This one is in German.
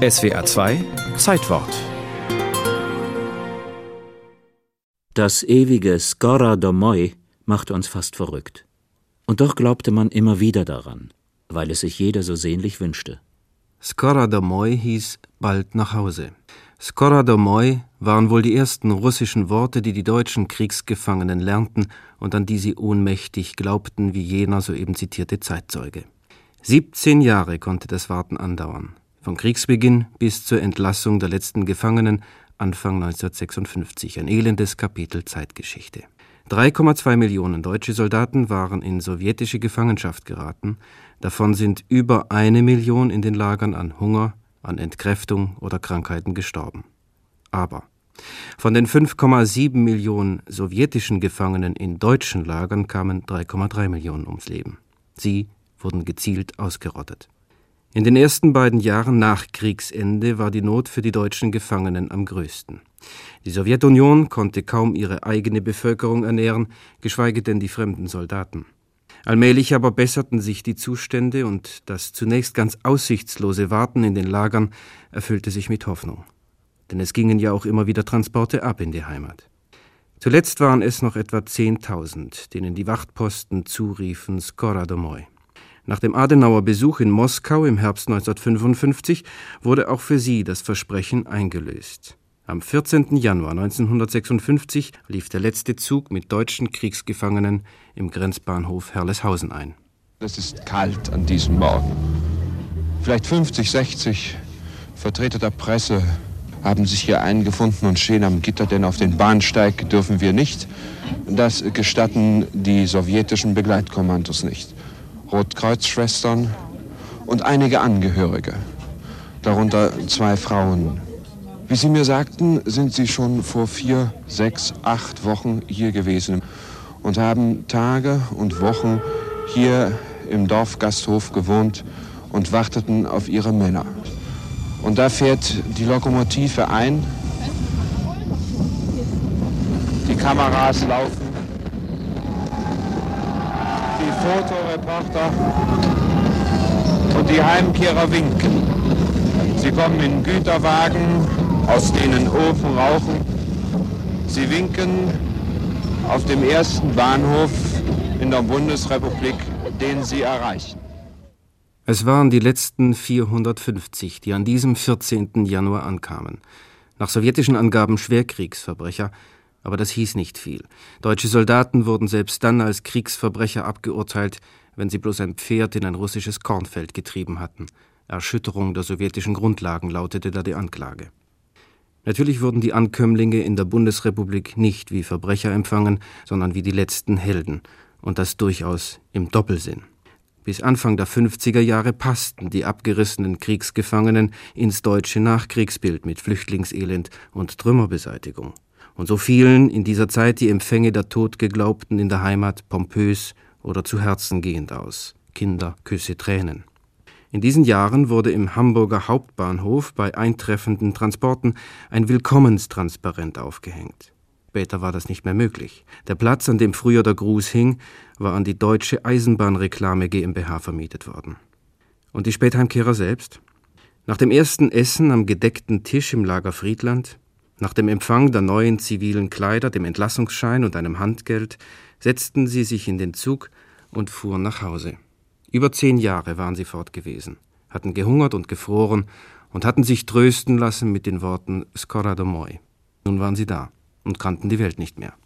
SWR 2 Zeitwort Das ewige Skora Domoi machte uns fast verrückt. Und doch glaubte man immer wieder daran, weil es sich jeder so sehnlich wünschte. Skora Domoi hieß bald nach Hause. Skora Domoi waren wohl die ersten russischen Worte, die die deutschen Kriegsgefangenen lernten und an die sie ohnmächtig glaubten, wie jener soeben zitierte Zeitzeuge. 17 Jahre konnte das Warten andauern. Von Kriegsbeginn bis zur Entlassung der letzten Gefangenen Anfang 1956, ein elendes Kapitel Zeitgeschichte. 3,2 Millionen deutsche Soldaten waren in sowjetische Gefangenschaft geraten, davon sind über eine Million in den Lagern an Hunger, an Entkräftung oder Krankheiten gestorben. Aber von den 5,7 Millionen sowjetischen Gefangenen in deutschen Lagern kamen 3,3 Millionen ums Leben. Sie wurden gezielt ausgerottet. In den ersten beiden Jahren nach Kriegsende war die Not für die deutschen Gefangenen am größten. Die Sowjetunion konnte kaum ihre eigene Bevölkerung ernähren, geschweige denn die fremden Soldaten. Allmählich aber besserten sich die Zustände und das zunächst ganz aussichtslose Warten in den Lagern erfüllte sich mit Hoffnung. Denn es gingen ja auch immer wieder Transporte ab in die Heimat. Zuletzt waren es noch etwa 10.000, denen die Wachtposten zuriefen Skora Domoy. Nach dem Adenauer Besuch in Moskau im Herbst 1955 wurde auch für sie das Versprechen eingelöst. Am 14. Januar 1956 lief der letzte Zug mit deutschen Kriegsgefangenen im Grenzbahnhof Herleshausen ein. Es ist kalt an diesem Morgen. Vielleicht 50, 60 Vertreter der Presse haben sich hier eingefunden und stehen am Gitter, denn auf den Bahnsteig dürfen wir nicht. Das gestatten die sowjetischen Begleitkommandos nicht. Rotkreuzschwestern und einige Angehörige, darunter zwei Frauen. Wie Sie mir sagten, sind Sie schon vor vier, sechs, acht Wochen hier gewesen und haben Tage und Wochen hier im Dorfgasthof gewohnt und warteten auf Ihre Männer. Und da fährt die Lokomotive ein, die Kameras laufen Fotoreporter und die Heimkehrer winken. Sie kommen in Güterwagen, aus denen Ofen rauchen. Sie winken auf dem ersten Bahnhof in der Bundesrepublik, den sie erreichen. Es waren die letzten 450, die an diesem 14. Januar ankamen. Nach sowjetischen Angaben Schwerkriegsverbrecher, aber das hieß nicht viel. Deutsche Soldaten wurden selbst dann als Kriegsverbrecher abgeurteilt, wenn sie bloß ein Pferd in ein russisches Kornfeld getrieben hatten. Erschütterung der sowjetischen Grundlagen lautete da die Anklage. Natürlich wurden die Ankömmlinge in der Bundesrepublik nicht wie Verbrecher empfangen, sondern wie die letzten Helden, und das durchaus im Doppelsinn. Bis Anfang der 50er Jahre passten die abgerissenen Kriegsgefangenen ins deutsche Nachkriegsbild mit Flüchtlingselend und Trümmerbeseitigung und so fielen in dieser Zeit die Empfänge der Todgeglaubten in der Heimat pompös oder zu Herzen gehend aus. Kinder, Küsse, Tränen. In diesen Jahren wurde im Hamburger Hauptbahnhof bei eintreffenden Transporten ein Willkommenstransparent aufgehängt. Später war das nicht mehr möglich. Der Platz, an dem früher der Gruß hing, war an die Deutsche Eisenbahnreklame GmbH vermietet worden. Und die Spätheimkehrer selbst? Nach dem ersten Essen am gedeckten Tisch im Lager Friedland nach dem Empfang der neuen zivilen Kleider, dem Entlassungsschein und einem Handgeld setzten sie sich in den Zug und fuhren nach Hause. Über zehn Jahre waren sie fort gewesen, hatten gehungert und gefroren und hatten sich trösten lassen mit den Worten Skora. Nun waren sie da und kannten die Welt nicht mehr.